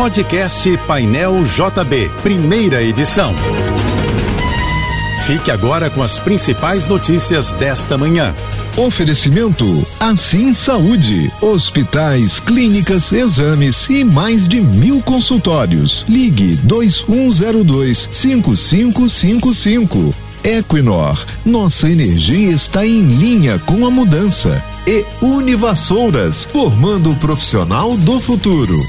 Podcast Painel JB, primeira edição. Fique agora com as principais notícias desta manhã. Oferecimento Assim Saúde. Hospitais, clínicas, exames e mais de mil consultórios. Ligue 2102 5555. Equinor, nossa energia está em linha com a mudança. E Univassouras, formando o profissional do futuro.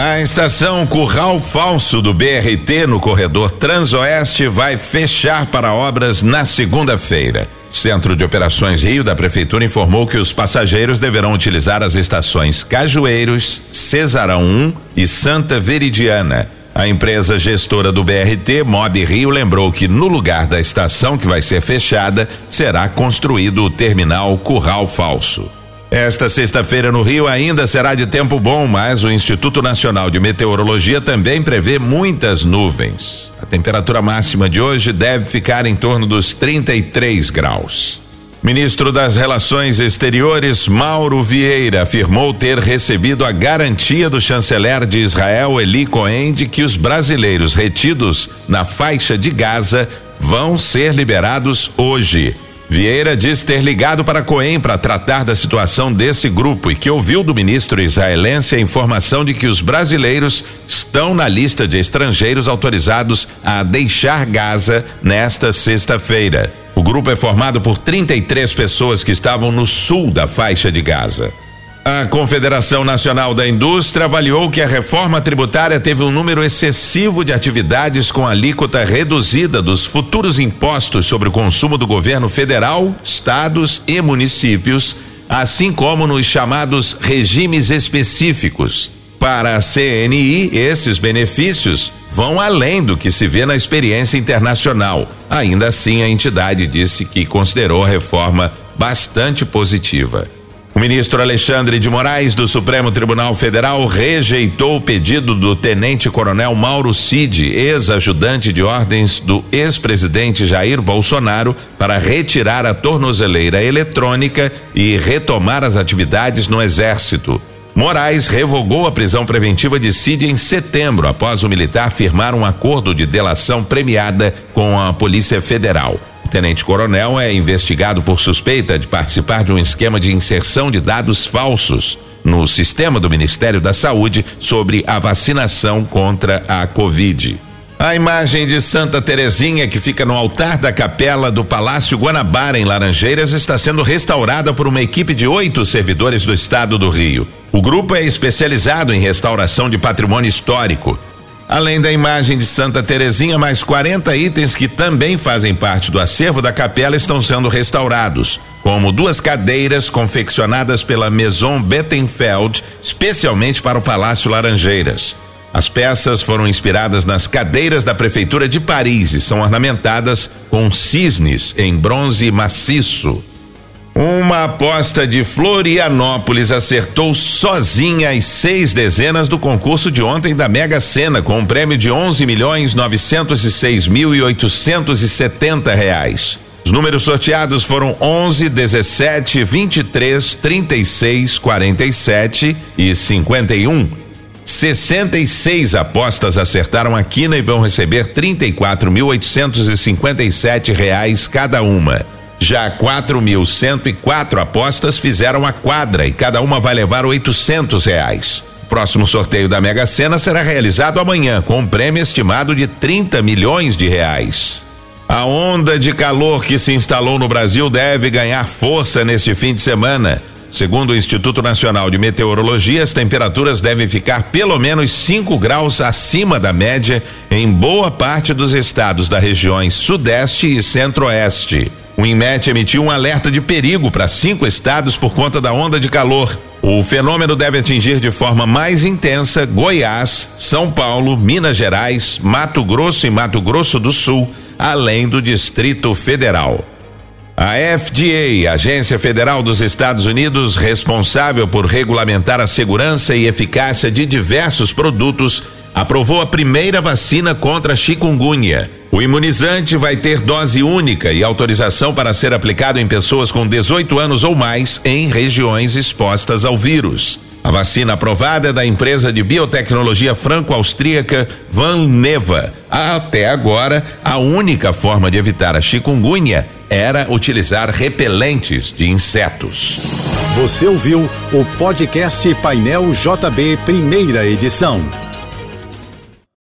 A estação Curral Falso do BRT no corredor Transoeste vai fechar para obras na segunda-feira. Centro de Operações Rio da Prefeitura informou que os passageiros deverão utilizar as estações Cajueiros, Cesarão 1 e Santa Veridiana. A empresa gestora do BRT, Mob Rio, lembrou que no lugar da estação que vai ser fechada, será construído o terminal Curral Falso. Esta sexta-feira no Rio ainda será de tempo bom, mas o Instituto Nacional de Meteorologia também prevê muitas nuvens. A temperatura máxima de hoje deve ficar em torno dos 33 graus. Ministro das Relações Exteriores, Mauro Vieira, afirmou ter recebido a garantia do chanceler de Israel, Eli Cohen, de que os brasileiros retidos na faixa de Gaza vão ser liberados hoje. Vieira diz ter ligado para Cohen para tratar da situação desse grupo e que ouviu do ministro israelense a informação de que os brasileiros estão na lista de estrangeiros autorizados a deixar Gaza nesta sexta-feira. O grupo é formado por 33 pessoas que estavam no sul da faixa de Gaza. A Confederação Nacional da Indústria avaliou que a reforma tributária teve um número excessivo de atividades com alíquota reduzida dos futuros impostos sobre o consumo do governo federal, estados e municípios, assim como nos chamados regimes específicos. Para a CNI, esses benefícios vão além do que se vê na experiência internacional. Ainda assim, a entidade disse que considerou a reforma bastante positiva. O ministro Alexandre de Moraes, do Supremo Tribunal Federal, rejeitou o pedido do tenente-coronel Mauro Cid, ex-ajudante de ordens do ex-presidente Jair Bolsonaro, para retirar a tornozeleira eletrônica e retomar as atividades no Exército. Moraes revogou a prisão preventiva de Cid em setembro, após o militar firmar um acordo de delação premiada com a Polícia Federal. Tenente Coronel é investigado por suspeita de participar de um esquema de inserção de dados falsos no sistema do Ministério da Saúde sobre a vacinação contra a Covid. A imagem de Santa Terezinha, que fica no altar da capela do Palácio Guanabara, em Laranjeiras, está sendo restaurada por uma equipe de oito servidores do estado do Rio. O grupo é especializado em restauração de patrimônio histórico. Além da imagem de Santa Terezinha, mais 40 itens que também fazem parte do acervo da capela estão sendo restaurados, como duas cadeiras confeccionadas pela Maison Bettenfeld, especialmente para o Palácio Laranjeiras. As peças foram inspiradas nas cadeiras da Prefeitura de Paris e são ornamentadas com cisnes em bronze maciço. Uma aposta de Florianópolis acertou sozinha as seis dezenas do concurso de ontem da Mega Sena, com um prêmio de 11 milhões 906 mil e 870 reais. Os números sorteados foram 11, 17, 23, 36, 47 e 51. 66 apostas acertaram a quina e vão receber 34.857 reais cada uma. Já 4.104 apostas fizeram a quadra e cada uma vai levar 800 reais. O próximo sorteio da Mega Sena será realizado amanhã com um prêmio estimado de 30 milhões de reais. A onda de calor que se instalou no Brasil deve ganhar força neste fim de semana. Segundo o Instituto Nacional de Meteorologia, as temperaturas devem ficar pelo menos 5 graus acima da média em boa parte dos estados das regiões Sudeste e Centro-Oeste. O INMET emitiu um alerta de perigo para cinco estados por conta da onda de calor. O fenômeno deve atingir de forma mais intensa Goiás, São Paulo, Minas Gerais, Mato Grosso e Mato Grosso do Sul, além do Distrito Federal. A FDA, Agência Federal dos Estados Unidos, responsável por regulamentar a segurança e eficácia de diversos produtos, aprovou a primeira vacina contra a chikungunya. O imunizante vai ter dose única e autorização para ser aplicado em pessoas com 18 anos ou mais em regiões expostas ao vírus. A vacina aprovada é da empresa de biotecnologia franco-austríaca Valneva. Até agora, a única forma de evitar a chikungunya era utilizar repelentes de insetos. Você ouviu o podcast Painel JB, primeira edição.